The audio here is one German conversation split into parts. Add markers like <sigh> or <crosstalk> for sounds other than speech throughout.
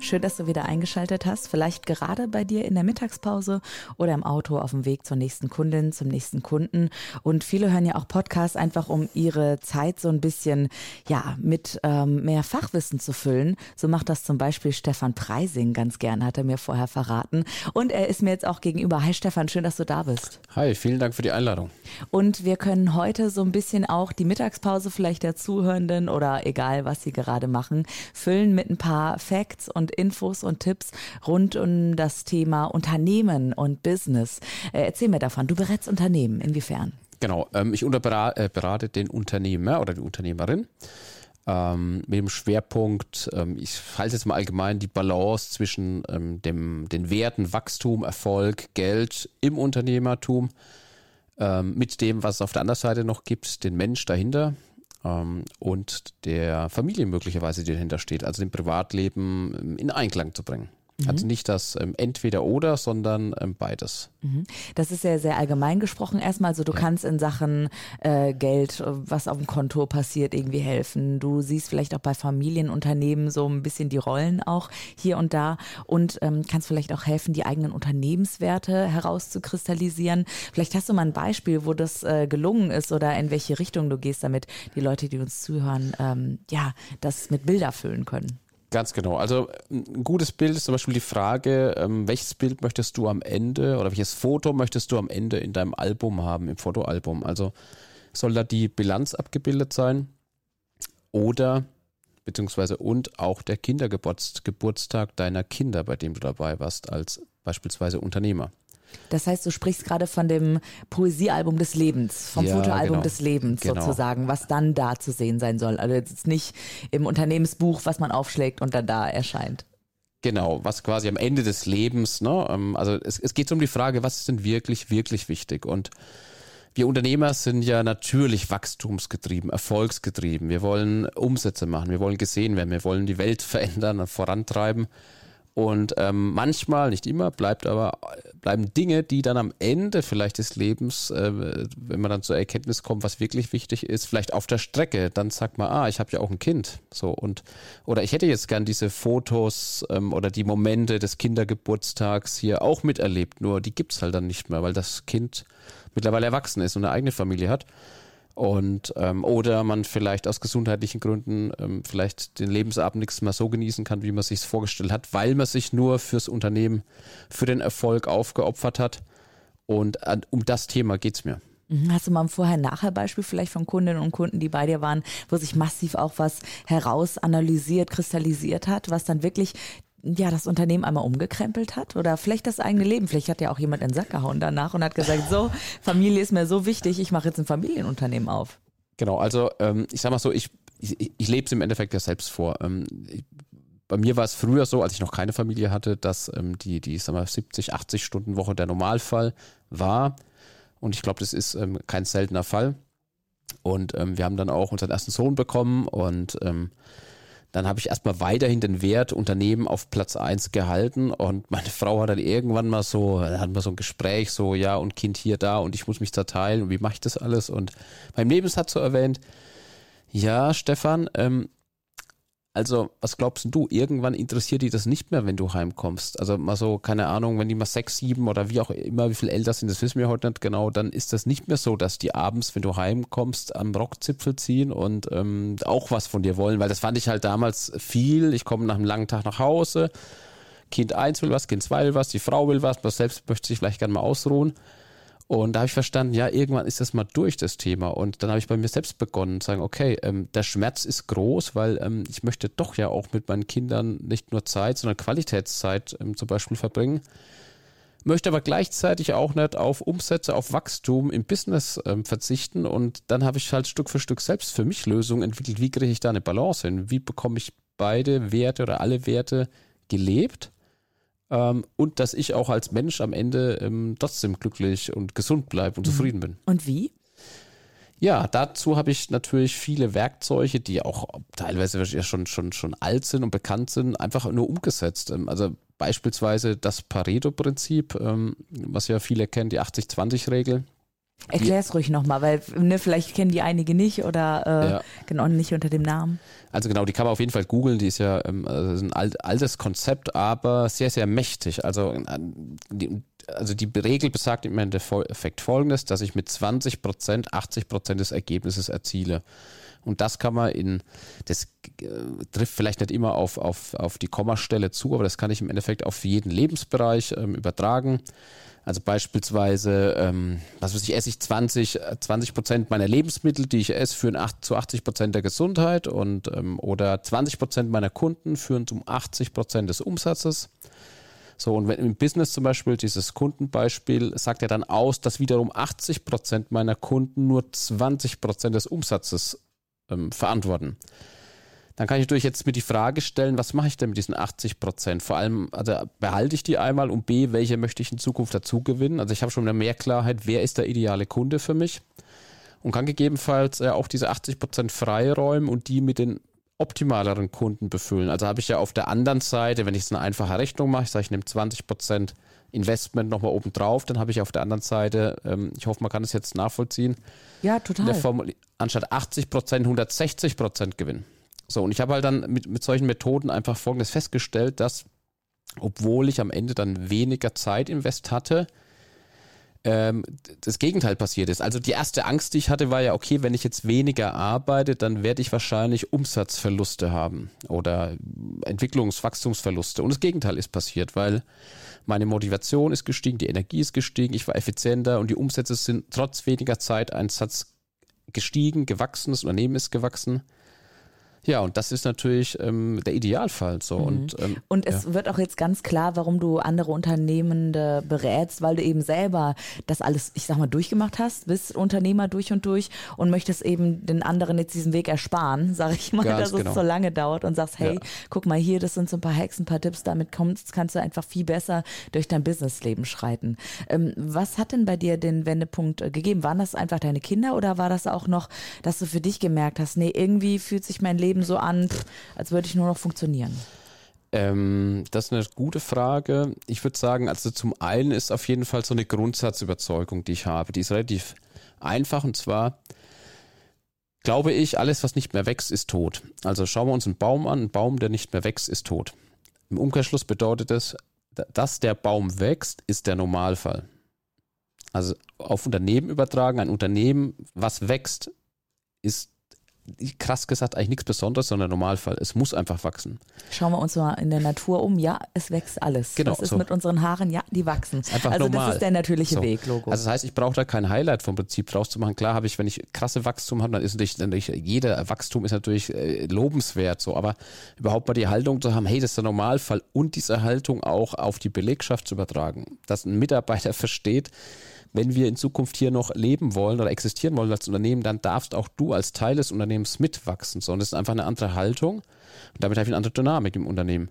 Schön, dass du wieder eingeschaltet hast. Vielleicht gerade bei dir in der Mittagspause oder im Auto auf dem Weg zur nächsten Kundin, zum nächsten Kunden. Und viele hören ja auch Podcasts einfach, um ihre Zeit so ein bisschen, ja, mit ähm, mehr Fachwissen zu füllen. So macht das zum Beispiel Stefan Preising ganz gern, hat er mir vorher verraten. Und er ist mir jetzt auch gegenüber. Hi Stefan, schön, dass du da bist. Hi, vielen Dank für die Einladung. Und wir können heute so ein bisschen auch die Mittagspause vielleicht der Zuhörenden oder egal, was sie gerade machen, füllen mit ein paar Facts und Infos und Tipps rund um das Thema Unternehmen und Business. Äh, erzähl mir davon. Du berätst Unternehmen. Inwiefern? Genau. Ähm, ich äh, den Unternehmer oder die Unternehmerin. Ähm, mit dem Schwerpunkt, ähm, ich halte jetzt mal allgemein die Balance zwischen dem, den Werten Wachstum, Erfolg, Geld im Unternehmertum, mit dem, was es auf der anderen Seite noch gibt, den Mensch dahinter, und der Familie möglicherweise, die dahinter steht, also dem Privatleben ähm, in Einklang zu bringen. Mhm. Also nicht das ähm, entweder oder, sondern ähm, beides. Mhm. Das ist ja sehr allgemein gesprochen erstmal. Also du ja. kannst in Sachen äh, Geld, was auf dem Konto passiert, irgendwie helfen. Du siehst vielleicht auch bei Familienunternehmen so ein bisschen die Rollen auch hier und da und ähm, kannst vielleicht auch helfen, die eigenen Unternehmenswerte herauszukristallisieren. Vielleicht hast du mal ein Beispiel, wo das äh, gelungen ist oder in welche Richtung du gehst, damit die Leute, die uns zuhören, ähm, ja, das mit Bilder füllen können. Ganz genau. Also ein gutes Bild ist zum Beispiel die Frage, ähm, welches Bild möchtest du am Ende oder welches Foto möchtest du am Ende in deinem Album haben, im Fotoalbum? Also soll da die Bilanz abgebildet sein oder beziehungsweise und auch der Kindergeburtstag deiner Kinder, bei dem du dabei warst, als beispielsweise Unternehmer. Das heißt, du sprichst gerade von dem Poesiealbum des Lebens, vom ja, Fotoalbum genau. des Lebens genau. sozusagen, was dann da zu sehen sein soll. Also jetzt nicht im Unternehmensbuch, was man aufschlägt und dann da erscheint. Genau, was quasi am Ende des Lebens, ne? Ähm, also es, es geht um die Frage, was ist denn wirklich, wirklich wichtig? Und wir Unternehmer sind ja natürlich wachstumsgetrieben, erfolgsgetrieben. Wir wollen Umsätze machen, wir wollen gesehen werden, wir wollen die Welt verändern und vorantreiben. Und ähm, manchmal, nicht immer, bleibt aber, bleiben Dinge, die dann am Ende vielleicht des Lebens, äh, wenn man dann zur Erkenntnis kommt, was wirklich wichtig ist, vielleicht auf der Strecke, dann sagt man, ah, ich habe ja auch ein Kind. So und oder ich hätte jetzt gern diese Fotos ähm, oder die Momente des Kindergeburtstags hier auch miterlebt, nur die gibt's halt dann nicht mehr, weil das Kind mittlerweile erwachsen ist und eine eigene Familie hat. Und ähm, oder man vielleicht aus gesundheitlichen Gründen ähm, vielleicht den Lebensabend nichts mehr so genießen kann, wie man sich vorgestellt hat, weil man sich nur fürs Unternehmen, für den Erfolg aufgeopfert hat. Und an, um das Thema geht's mir. Mhm. Hast du mal ein Vorher-Nachher-Beispiel vielleicht von Kundinnen und Kunden, die bei dir waren, wo sich massiv auch was heraus analysiert, kristallisiert hat, was dann wirklich ja, das Unternehmen einmal umgekrempelt hat oder vielleicht das eigene Leben. Vielleicht hat ja auch jemand in den Sack gehauen danach und hat gesagt, so, Familie ist mir so wichtig, ich mache jetzt ein Familienunternehmen auf. Genau, also ähm, ich sag mal so, ich, ich, ich lebe es im Endeffekt ja selbst vor. Ähm, ich, bei mir war es früher so, als ich noch keine Familie hatte, dass ähm, die, die sag mal, 70, 80 Stunden Woche der Normalfall war. Und ich glaube, das ist ähm, kein seltener Fall. Und ähm, wir haben dann auch unseren ersten Sohn bekommen und ähm, dann habe ich erstmal weiterhin den Wert Unternehmen auf Platz eins gehalten und meine Frau hat dann irgendwann mal so, hatten wir so ein Gespräch, so ja und Kind hier, da und ich muss mich zerteilen und wie mache ich das alles? Und beim Lebens hat so erwähnt, ja Stefan, ähm, also, was glaubst du? Irgendwann interessiert die das nicht mehr, wenn du heimkommst. Also mal so, keine Ahnung, wenn die mal sechs, sieben oder wie auch immer, wie viel älter sind, das wissen wir heute nicht genau, dann ist das nicht mehr so, dass die abends, wenn du heimkommst, am Rockzipfel ziehen und ähm, auch was von dir wollen, weil das fand ich halt damals viel. Ich komme nach einem langen Tag nach Hause, Kind eins will was, Kind zwei will was, die Frau will was, man selbst möchte sich vielleicht gerne mal ausruhen. Und da habe ich verstanden, ja, irgendwann ist das mal durch, das Thema. Und dann habe ich bei mir selbst begonnen zu sagen, okay, ähm, der Schmerz ist groß, weil ähm, ich möchte doch ja auch mit meinen Kindern nicht nur Zeit, sondern Qualitätszeit ähm, zum Beispiel verbringen. Möchte aber gleichzeitig auch nicht auf Umsätze, auf Wachstum im Business ähm, verzichten. Und dann habe ich halt Stück für Stück selbst für mich Lösungen entwickelt. Wie kriege ich da eine Balance hin? Wie bekomme ich beide Werte oder alle Werte gelebt? Ähm, und dass ich auch als Mensch am Ende ähm, trotzdem glücklich und gesund bleibe und mhm. zufrieden bin. Und wie? Ja, dazu habe ich natürlich viele Werkzeuge, die auch teilweise ja schon, schon, schon alt sind und bekannt sind, einfach nur umgesetzt. Ähm, also beispielsweise das Pareto-Prinzip, ähm, was ja viele kennen, die 80-20-Regel. Erklär es ruhig nochmal, weil ne, vielleicht kennen die einige nicht oder äh, ja. genau nicht unter dem Namen. Also genau, die kann man auf jeden Fall googeln. Die ist ja ähm, also ein altes Konzept, aber sehr, sehr mächtig. Also die, also die Regel besagt im Endeffekt folgendes, dass ich mit 20 Prozent 80 Prozent des Ergebnisses erziele. Und das kann man in, das äh, trifft vielleicht nicht immer auf, auf, auf die Kommastelle zu, aber das kann ich im Endeffekt auf jeden Lebensbereich ähm, übertragen. Also beispielsweise, ähm, was weiß ich, esse ich 20, 20 Prozent meiner Lebensmittel, die ich esse, führen 8, zu 80 Prozent der Gesundheit und ähm, oder 20 Prozent meiner Kunden führen zu 80 Prozent des Umsatzes. So, und wenn im Business zum Beispiel dieses Kundenbeispiel sagt ja dann aus, dass wiederum 80 Prozent meiner Kunden nur 20 Prozent des Umsatzes ähm, verantworten. Dann kann ich natürlich jetzt mir die Frage stellen, was mache ich denn mit diesen 80 Prozent? Vor allem, also behalte ich die einmal und B, welche möchte ich in Zukunft dazu gewinnen? Also ich habe schon mehr Klarheit, wer ist der ideale Kunde für mich? Und kann gegebenenfalls äh, auch diese 80 Prozent freiräumen und die mit den optimaleren Kunden befüllen. Also habe ich ja auf der anderen Seite, wenn ich es eine einfache Rechnung mache, ich sage, ich nehme 20 Prozent Investment nochmal oben drauf, dann habe ich auf der anderen Seite, ähm, ich hoffe, man kann es jetzt nachvollziehen. Ja, total. Formel, anstatt 80 Prozent 160 Prozent Gewinn. So, und ich habe halt dann mit, mit solchen Methoden einfach Folgendes festgestellt, dass, obwohl ich am Ende dann weniger Zeit invest hatte, ähm, das Gegenteil passiert ist. Also die erste Angst, die ich hatte, war ja, okay, wenn ich jetzt weniger arbeite, dann werde ich wahrscheinlich Umsatzverluste haben oder Entwicklungswachstumsverluste. Und das Gegenteil ist passiert, weil meine Motivation ist gestiegen, die Energie ist gestiegen, ich war effizienter und die Umsätze sind trotz weniger Zeiteinsatz gestiegen, gewachsen, das Unternehmen ist gewachsen. Ja, und das ist natürlich ähm, der Idealfall. So. Mhm. Und, ähm, und es ja. wird auch jetzt ganz klar, warum du andere Unternehmende berätst, weil du eben selber das alles, ich sag mal, durchgemacht hast, bist Unternehmer durch und durch und möchtest eben den anderen jetzt diesen Weg ersparen, <laughs> sage ich mal, ganz dass genau. es so lange dauert und sagst, hey, ja. guck mal hier, das sind so ein paar Hacks, ein paar Tipps, damit kommst, kannst du einfach viel besser durch dein Businessleben schreiten. Ähm, was hat denn bei dir den Wendepunkt äh, gegeben? Waren das einfach deine Kinder oder war das auch noch, dass du für dich gemerkt hast, nee, irgendwie fühlt sich mein Leben Leben so an, als würde ich nur noch funktionieren? Ähm, das ist eine gute Frage. Ich würde sagen, also zum einen ist auf jeden Fall so eine Grundsatzüberzeugung, die ich habe. Die ist relativ einfach und zwar glaube ich, alles, was nicht mehr wächst, ist tot. Also schauen wir uns einen Baum an. Ein Baum, der nicht mehr wächst, ist tot. Im Umkehrschluss bedeutet es, dass der Baum wächst, ist der Normalfall. Also auf Unternehmen übertragen, ein Unternehmen, was wächst, ist krass gesagt eigentlich nichts Besonderes, sondern Normalfall. Es muss einfach wachsen. Schauen wir uns mal in der Natur um. Ja, es wächst alles. Genau. Was ist so. mit unseren Haaren? Ja, die wachsen. Einfach also normal. das ist der natürliche so. Weg, Logo. Also das heißt, ich brauche da kein Highlight vom Prinzip draus zu machen. Klar habe ich, wenn ich krasse Wachstum habe, dann ist natürlich, natürlich jeder Wachstum ist natürlich äh, lobenswert, so. Aber überhaupt mal die Haltung zu haben, hey, das ist der Normalfall und diese Haltung auch auf die Belegschaft zu übertragen, dass ein Mitarbeiter <laughs> versteht, wenn wir in Zukunft hier noch leben wollen oder existieren wollen als Unternehmen, dann darfst auch du als Teil des Unternehmens mitwachsen. Sondern es ist einfach eine andere Haltung und damit habe ich eine andere Dynamik im Unternehmen.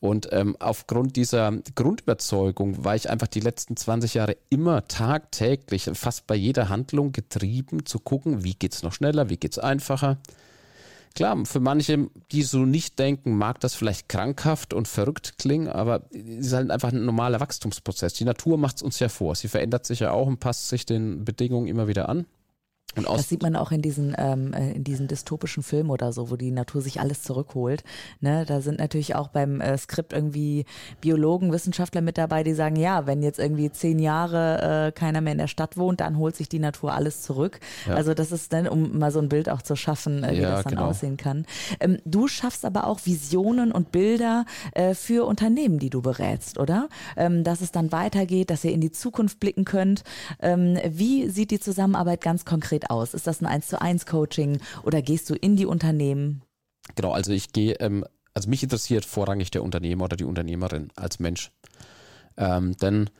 Und ähm, aufgrund dieser Grundüberzeugung war ich einfach die letzten 20 Jahre immer tagtäglich, fast bei jeder Handlung getrieben, zu gucken, wie geht es noch schneller, wie geht es einfacher. Klar, für manche, die so nicht denken, mag das vielleicht krankhaft und verrückt klingen, aber es ist halt einfach ein normaler Wachstumsprozess. Die Natur macht es uns ja vor. Sie verändert sich ja auch und passt sich den Bedingungen immer wieder an das sieht man auch in diesen, ähm, äh, in diesen dystopischen Filmen oder so, wo die Natur sich alles zurückholt. Ne? Da sind natürlich auch beim äh, Skript irgendwie Biologen, Wissenschaftler mit dabei, die sagen, ja, wenn jetzt irgendwie zehn Jahre äh, keiner mehr in der Stadt wohnt, dann holt sich die Natur alles zurück. Ja. Also das ist dann, um mal so ein Bild auch zu schaffen, äh, wie ja, das dann genau. aussehen kann. Ähm, du schaffst aber auch Visionen und Bilder äh, für Unternehmen, die du berätst, oder? Ähm, dass es dann weitergeht, dass ihr in die Zukunft blicken könnt. Ähm, wie sieht die Zusammenarbeit ganz konkret aus? Ist das ein 1 zu 1 Coaching oder gehst du in die Unternehmen? Genau, also ich gehe, ähm, also mich interessiert vorrangig der Unternehmer oder die Unternehmerin als Mensch. Ähm, denn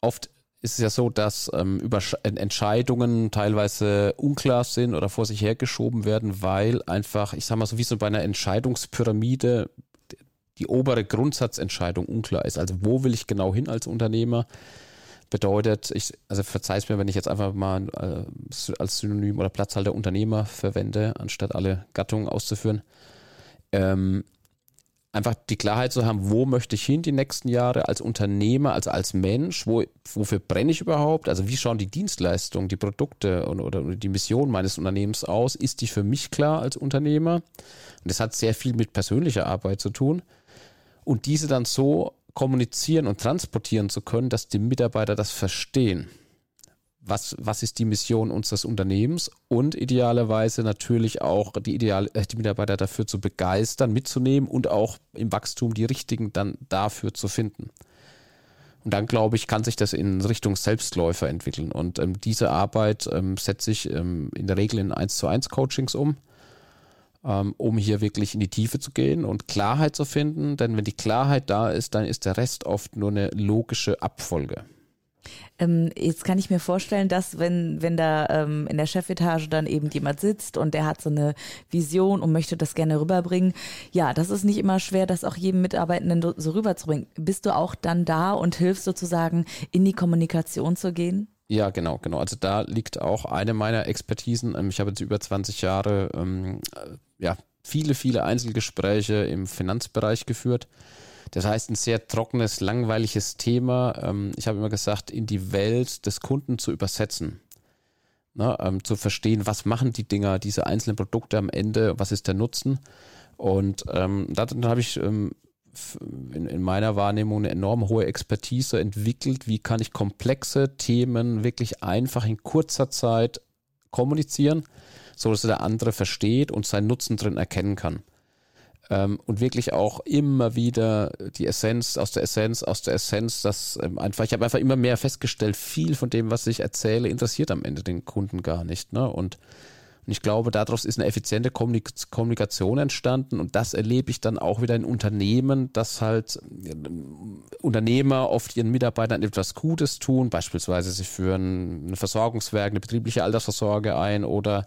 oft ist es ja so, dass ähm, Entscheidungen teilweise unklar sind oder vor sich hergeschoben werden, weil einfach, ich sag mal so wie so bei einer Entscheidungspyramide die obere Grundsatzentscheidung unklar ist. Also wo will ich genau hin als Unternehmer? Bedeutet, ich, also verzeih's mir, wenn ich jetzt einfach mal äh, als Synonym oder Platzhalter Unternehmer verwende, anstatt alle Gattungen auszuführen. Ähm, einfach die Klarheit zu haben, wo möchte ich hin die nächsten Jahre als Unternehmer, also als Mensch, wo, wofür brenne ich überhaupt? Also wie schauen die Dienstleistungen, die Produkte und, oder die Mission meines Unternehmens aus? Ist die für mich klar als Unternehmer? Und das hat sehr viel mit persönlicher Arbeit zu tun. Und diese dann so kommunizieren und transportieren zu können, dass die Mitarbeiter das verstehen was, was ist die Mission unseres Unternehmens und idealerweise natürlich auch die, Ideal, äh, die Mitarbeiter dafür zu begeistern, mitzunehmen und auch im Wachstum die richtigen dann dafür zu finden. Und dann, glaube ich, kann sich das in Richtung Selbstläufer entwickeln. Und ähm, diese Arbeit ähm, setze ich ähm, in der Regel in 1 zu 1 Coachings um, um hier wirklich in die Tiefe zu gehen und Klarheit zu finden. Denn wenn die Klarheit da ist, dann ist der Rest oft nur eine logische Abfolge. Ähm, jetzt kann ich mir vorstellen, dass wenn, wenn da ähm, in der Chefetage dann eben jemand sitzt und der hat so eine Vision und möchte das gerne rüberbringen, ja, das ist nicht immer schwer, das auch jedem Mitarbeitenden so rüberzubringen. Bist du auch dann da und hilfst sozusagen in die Kommunikation zu gehen? Ja, genau, genau. Also da liegt auch eine meiner Expertisen. Ähm, ich habe jetzt über 20 Jahre ähm, äh, ja, viele, viele Einzelgespräche im Finanzbereich geführt. Das heißt, ein sehr trockenes, langweiliges Thema. Ähm, ich habe immer gesagt, in die Welt des Kunden zu übersetzen. Ne, ähm, zu verstehen, was machen die Dinger, diese einzelnen Produkte am Ende, was ist der Nutzen. Und ähm, dann habe ich ähm, in, in, meiner Wahrnehmung eine enorm hohe Expertise entwickelt. Wie kann ich komplexe Themen wirklich einfach in kurzer Zeit kommunizieren, so dass der andere versteht und seinen Nutzen drin erkennen kann ähm, und wirklich auch immer wieder die Essenz aus der Essenz, aus der Essenz, das ähm, einfach, ich habe einfach immer mehr festgestellt, viel von dem, was ich erzähle, interessiert am Ende den Kunden gar nicht. Ne? Und und ich glaube, daraus ist eine effiziente Kommunikation entstanden. Und das erlebe ich dann auch wieder in Unternehmen, dass halt Unternehmer oft ihren Mitarbeitern etwas Gutes tun, beispielsweise sie führen ein Versorgungswerk, eine betriebliche Altersvorsorge ein oder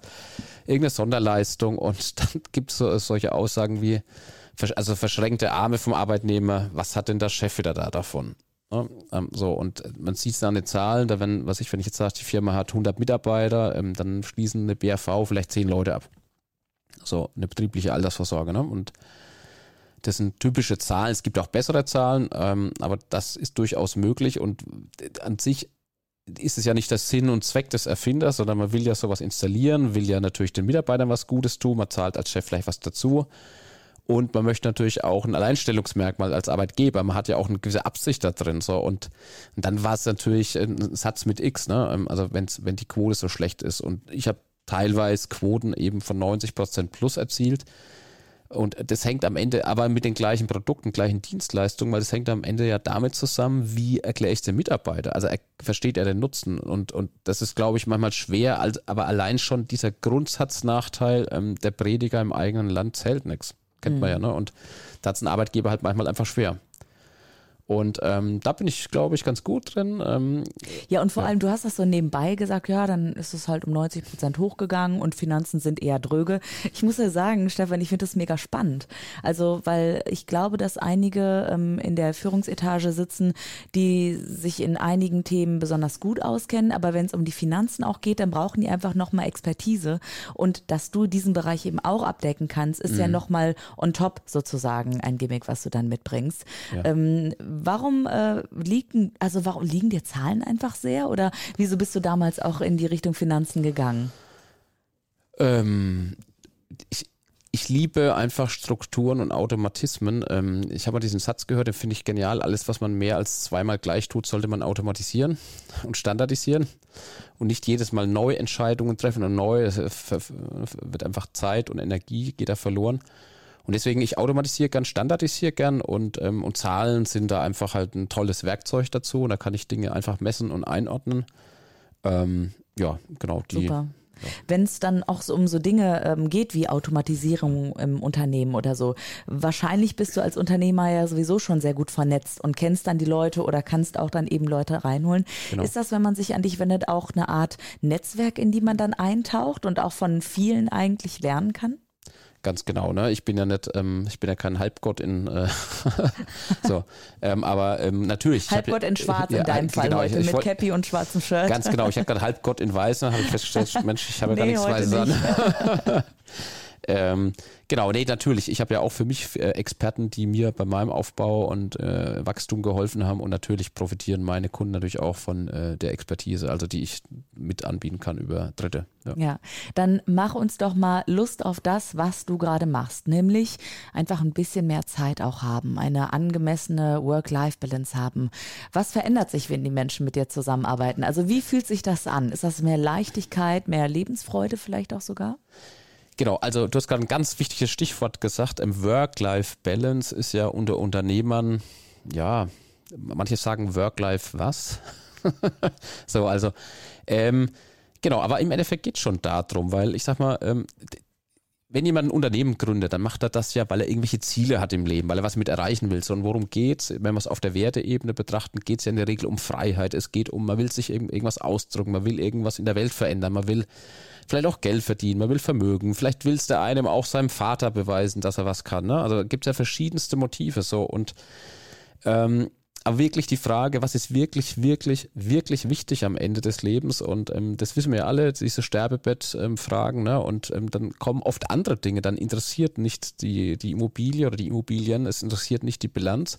irgendeine Sonderleistung. Und <laughs> dann gibt es so, solche Aussagen wie, also verschränkte Arme vom Arbeitnehmer, was hat denn der Chef wieder da davon? Ne? Ähm, so, und man sieht es an den Zahlen, da wenn, was ich, wenn ich jetzt sage, die Firma hat 100 Mitarbeiter, ähm, dann schließen eine BRV vielleicht 10 Leute ab. So, eine betriebliche Altersvorsorge, ne? Und das sind typische Zahlen. Es gibt auch bessere Zahlen, ähm, aber das ist durchaus möglich und an sich ist es ja nicht der Sinn und Zweck des Erfinders, sondern man will ja sowas installieren, will ja natürlich den Mitarbeitern was Gutes tun, man zahlt als Chef vielleicht was dazu und man möchte natürlich auch ein Alleinstellungsmerkmal als Arbeitgeber. Man hat ja auch eine gewisse Absicht da drin. So. Und, dann war es natürlich ein Satz mit X, ne? Ähm, also wenn's, wenn die Quote so schlecht ist. Und ich habe teilweise Quoten eben von 90 Prozent plus erzielt. Und das hängt am Ende aber mit den gleichen Produkten, gleichen Dienstleistungen, weil das hängt am Ende ja damit zusammen, wie erkläre ich dem Mitarbeiter? Also er, versteht er den Nutzen? Und, und das ist, glaube ich, manchmal schwer, aber allein schon dieser Grundsatznachteil, ähm, der Prediger im eigenen Land zählt nichts. Kennt mhm. man ja, ne? Und da hat es ein Arbeitgeber halt manchmal einfach schwer. Und ähm, da bin ich, glaube ich, ganz gut drin. Ähm, ja, und vor ja. allem, du hast das so nebenbei gesagt, ja, dann ist es halt um 90 Prozent hochgegangen und Finanzen sind eher dröge. Ich muss ja sagen, Stefan, ich finde das mega spannend. Also, weil ich glaube, dass einige ähm, in der Führungsetage sitzen, die sich in einigen Themen besonders gut auskennen, aber wenn es um die Finanzen auch geht, dann brauchen die einfach nochmal Expertise. Und dass du diesen Bereich eben auch abdecken kannst, ist mhm. ja nochmal on top sozusagen ein Gimmick, was du dann mitbringst. Ja. Ähm, warum äh, liegen, also warum liegen dir Zahlen einfach sehr oder wieso bist du damals auch in die Richtung Finanzen gegangen? Ähm, ich, ich liebe einfach Strukturen und Automatismen. Ähm, ich habe mal diesen Satz gehört, den finde ich genial. Alles, was man mehr als zweimal gleich tut, sollte man automatisieren und standardisieren und nicht jedes Mal neue Entscheidungen treffen und neu. Es wird einfach Zeit und Energie geht da verloren. Und deswegen, ich automatisiere gern, standardisiere gern und, ähm, und Zahlen sind da einfach halt ein tolles Werkzeug dazu. Und da kann ich Dinge einfach messen und einordnen. Ähm, ja, genau. Die, Super. Ja. Wenn es dann auch so um so Dinge ähm, geht wie Automatisierung im Unternehmen oder so, wahrscheinlich bist du als Unternehmer ja sowieso schon sehr gut vernetzt und kennst dann die Leute oder kannst auch dann eben Leute reinholen. Genau. Ist das, wenn man sich an dich wendet, auch eine Art Netzwerk, in die man dann eintaucht und auch von vielen eigentlich lernen kann? Ganz genau, ne? Ich bin ja nicht, ähm, ich bin ja kein Halbgott in äh, <laughs> so, ähm, aber ähm, natürlich. Halbgott ja, in Schwarz ja, in deinem Fall genau, heute ich, ich mit Cappy und schwarzem Shirt. Ganz genau, ich habe gerade Halbgott in Weiß, dann habe ich festgestellt, Mensch, ich habe ja nee, gar nichts Weißes an. <laughs> Ähm, genau, nee, natürlich. Ich habe ja auch für mich äh, Experten, die mir bei meinem Aufbau und äh, Wachstum geholfen haben und natürlich profitieren meine Kunden natürlich auch von äh, der Expertise, also die ich mit anbieten kann über Dritte. Ja. ja, dann mach uns doch mal Lust auf das, was du gerade machst, nämlich einfach ein bisschen mehr Zeit auch haben, eine angemessene Work-Life-Balance haben. Was verändert sich, wenn die Menschen mit dir zusammenarbeiten? Also wie fühlt sich das an? Ist das mehr Leichtigkeit, mehr Lebensfreude vielleicht auch sogar? Genau, also du hast gerade ein ganz wichtiges Stichwort gesagt. Work-Life-Balance ist ja unter Unternehmern, ja, manche sagen Work-Life was? <laughs> so, also, ähm, genau, aber im Endeffekt geht es schon darum, weil ich sag mal, ähm, wenn jemand ein Unternehmen gründet, dann macht er das ja, weil er irgendwelche Ziele hat im Leben, weil er was mit erreichen will. So, und worum geht's? Wenn wir es auf der Werteebene betrachten, geht es ja in der Regel um Freiheit. Es geht um, man will sich irgendwas ausdrücken, man will irgendwas in der Welt verändern, man will vielleicht auch Geld verdienen, man will Vermögen, vielleicht will es der einem auch seinem Vater beweisen, dass er was kann. Ne? Also gibt es ja verschiedenste Motive so und ähm, aber wirklich die Frage, was ist wirklich, wirklich, wirklich wichtig am Ende des Lebens? Und ähm, das wissen wir ja alle, diese Sterbebett-Fragen. Ähm, ne? Und ähm, dann kommen oft andere Dinge. Dann interessiert nicht die, die Immobilie oder die Immobilien, es interessiert nicht die Bilanz.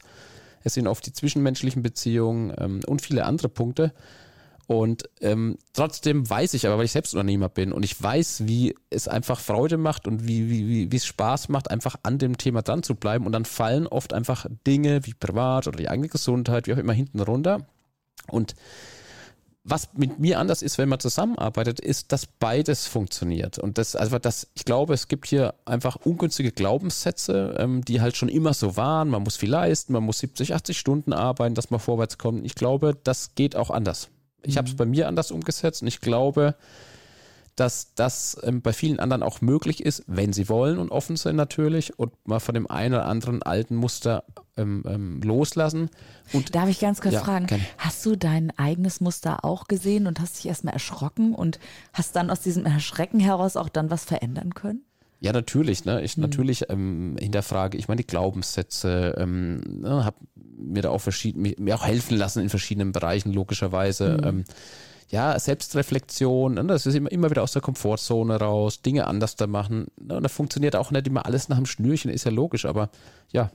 Es sind oft die zwischenmenschlichen Beziehungen ähm, und viele andere Punkte. Und ähm, trotzdem weiß ich aber, weil ich selbst Unternehmer bin und ich weiß, wie es einfach Freude macht und wie, wie, wie, wie es Spaß macht, einfach an dem Thema dran zu bleiben. Und dann fallen oft einfach Dinge wie privat oder die eigene Gesundheit, wie auch immer, hinten runter. Und was mit mir anders ist, wenn man zusammenarbeitet, ist, dass beides funktioniert. Und das, also das, ich glaube, es gibt hier einfach ungünstige Glaubenssätze, ähm, die halt schon immer so waren. Man muss viel leisten, man muss 70, 80 Stunden arbeiten, dass man vorwärts kommt. Ich glaube, das geht auch anders. Ich habe es mhm. bei mir anders umgesetzt und ich glaube, dass das ähm, bei vielen anderen auch möglich ist, wenn sie wollen und offen sind natürlich und mal von dem einen oder anderen alten Muster ähm, ähm, loslassen. Und, Darf ich ganz kurz ja, fragen, kann. hast du dein eigenes Muster auch gesehen und hast dich erstmal erschrocken und hast dann aus diesem Erschrecken heraus auch dann was verändern können? Ja, natürlich. Ne? Ich mhm. natürlich ähm, hinterfrage ich meine die Glaubenssätze, ähm, ne, habe mir da auch verschieden, mir auch helfen lassen in verschiedenen Bereichen, logischerweise. Mhm. Ähm, ja, Selbstreflexion, ne? das ist immer, immer wieder aus der Komfortzone raus, Dinge anders da machen. Ne? Und da funktioniert auch nicht immer alles nach dem Schnürchen, ist ja logisch, aber ja.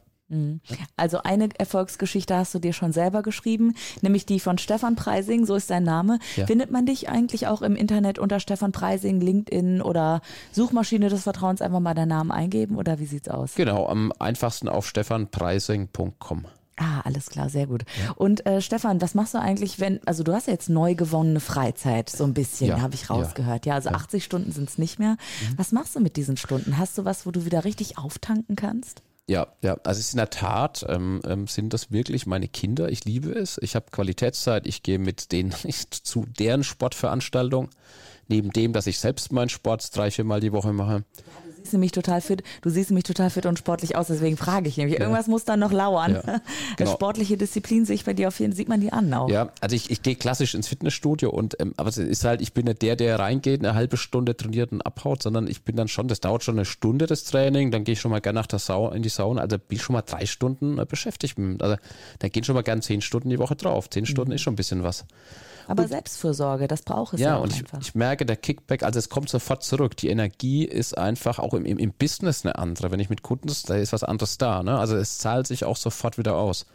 Also eine Erfolgsgeschichte hast du dir schon selber geschrieben, nämlich die von Stefan Preising, so ist dein Name. Ja. Findet man dich eigentlich auch im Internet unter Stefan Preising, LinkedIn oder Suchmaschine des Vertrauens einfach mal deinen Namen eingeben oder wie sieht's aus? Genau, am einfachsten auf stefanpreising.com. Ah, alles klar, sehr gut. Ja. Und äh, Stefan, was machst du eigentlich, wenn, also du hast ja jetzt neu gewonnene Freizeit, so ein bisschen, ja, habe ich rausgehört. Ja, also ja. 80 Stunden sind es nicht mehr. Mhm. Was machst du mit diesen Stunden? Hast du was, wo du wieder richtig auftanken kannst? Ja, ja, also es ist in der Tat, ähm, ähm, sind das wirklich meine Kinder. Ich liebe es. Ich habe Qualitätszeit. Ich gehe mit denen <laughs> zu deren Sportveranstaltung. Neben dem, dass ich selbst meinen Sport drei, vier Mal die Woche mache siehst nämlich total fit, du siehst nämlich total fit und sportlich aus, deswegen frage ich nämlich. Irgendwas muss dann noch lauern. Ja, <laughs> genau. Sportliche Disziplin sehe ich bei dir auf jeden Fall, sieht man die an auch. Ja, also ich, ich gehe klassisch ins Fitnessstudio und ähm, aber es ist halt, ich bin nicht der, der reingeht, eine halbe Stunde trainiert und abhaut, sondern ich bin dann schon, das dauert schon eine Stunde das Training, dann gehe ich schon mal gerne nach der Sau in die Sauna, also bin ich schon mal drei Stunden äh, beschäftigt. Also da gehen schon mal gerne zehn Stunden die Woche drauf. Zehn Stunden mhm. ist schon ein bisschen was. Aber und, Selbstfürsorge, das braucht es ja, ja und ich, ich, merke, der Kickback, also es kommt sofort zurück. Die Energie ist einfach auch im, im, im Business eine andere. Wenn ich mit Kunden, da ist was anderes da. Ne? Also es zahlt sich auch sofort wieder aus.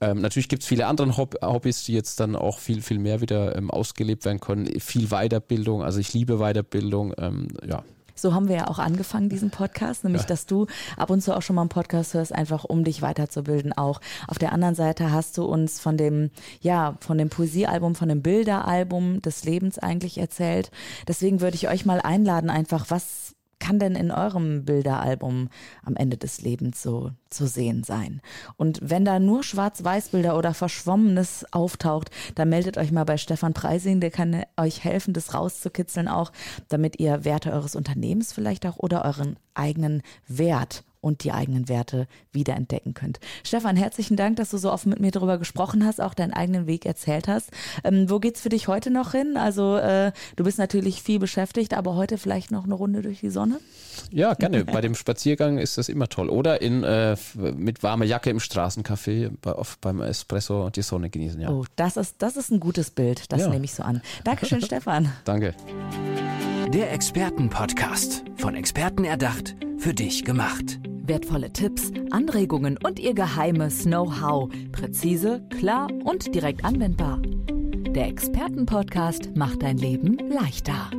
Ähm, natürlich gibt es viele andere Hob Hobbys, die jetzt dann auch viel, viel mehr wieder ähm, ausgelebt werden können. Viel Weiterbildung, also ich liebe Weiterbildung. Ähm, ja, so haben wir ja auch angefangen, diesen Podcast, nämlich, ja. dass du ab und zu auch schon mal einen Podcast hörst, einfach um dich weiterzubilden auch. Auf der anderen Seite hast du uns von dem, ja, von dem Poesiealbum, von dem Bilderalbum des Lebens eigentlich erzählt. Deswegen würde ich euch mal einladen, einfach, was kann denn in eurem Bilderalbum am Ende des Lebens so zu sehen sein. Und wenn da nur Schwarz-Weiß-Bilder oder Verschwommenes auftaucht, dann meldet euch mal bei Stefan Preising, der kann euch helfen, das rauszukitzeln auch, damit ihr Werte eures Unternehmens vielleicht auch oder euren eigenen Wert und die eigenen Werte wiederentdecken könnt. Stefan, herzlichen Dank, dass du so offen mit mir darüber gesprochen hast, auch deinen eigenen Weg erzählt hast. Ähm, wo geht's für dich heute noch hin? Also äh, du bist natürlich viel beschäftigt, aber heute vielleicht noch eine Runde durch die Sonne? Ja, gerne. Bei dem Spaziergang ist das immer toll. Oder in, äh, mit warmer Jacke im Straßencafé bei, auf, beim Espresso die Sonne genießen. Ja. Oh, das ist, das ist ein gutes Bild. Das ja. nehme ich so an. Dankeschön, <laughs> Stefan. Danke. Der Expertenpodcast. Von Experten erdacht, für dich gemacht. Wertvolle Tipps, Anregungen und ihr geheimes Know-how. Präzise, klar und direkt anwendbar. Der Expertenpodcast macht dein Leben leichter.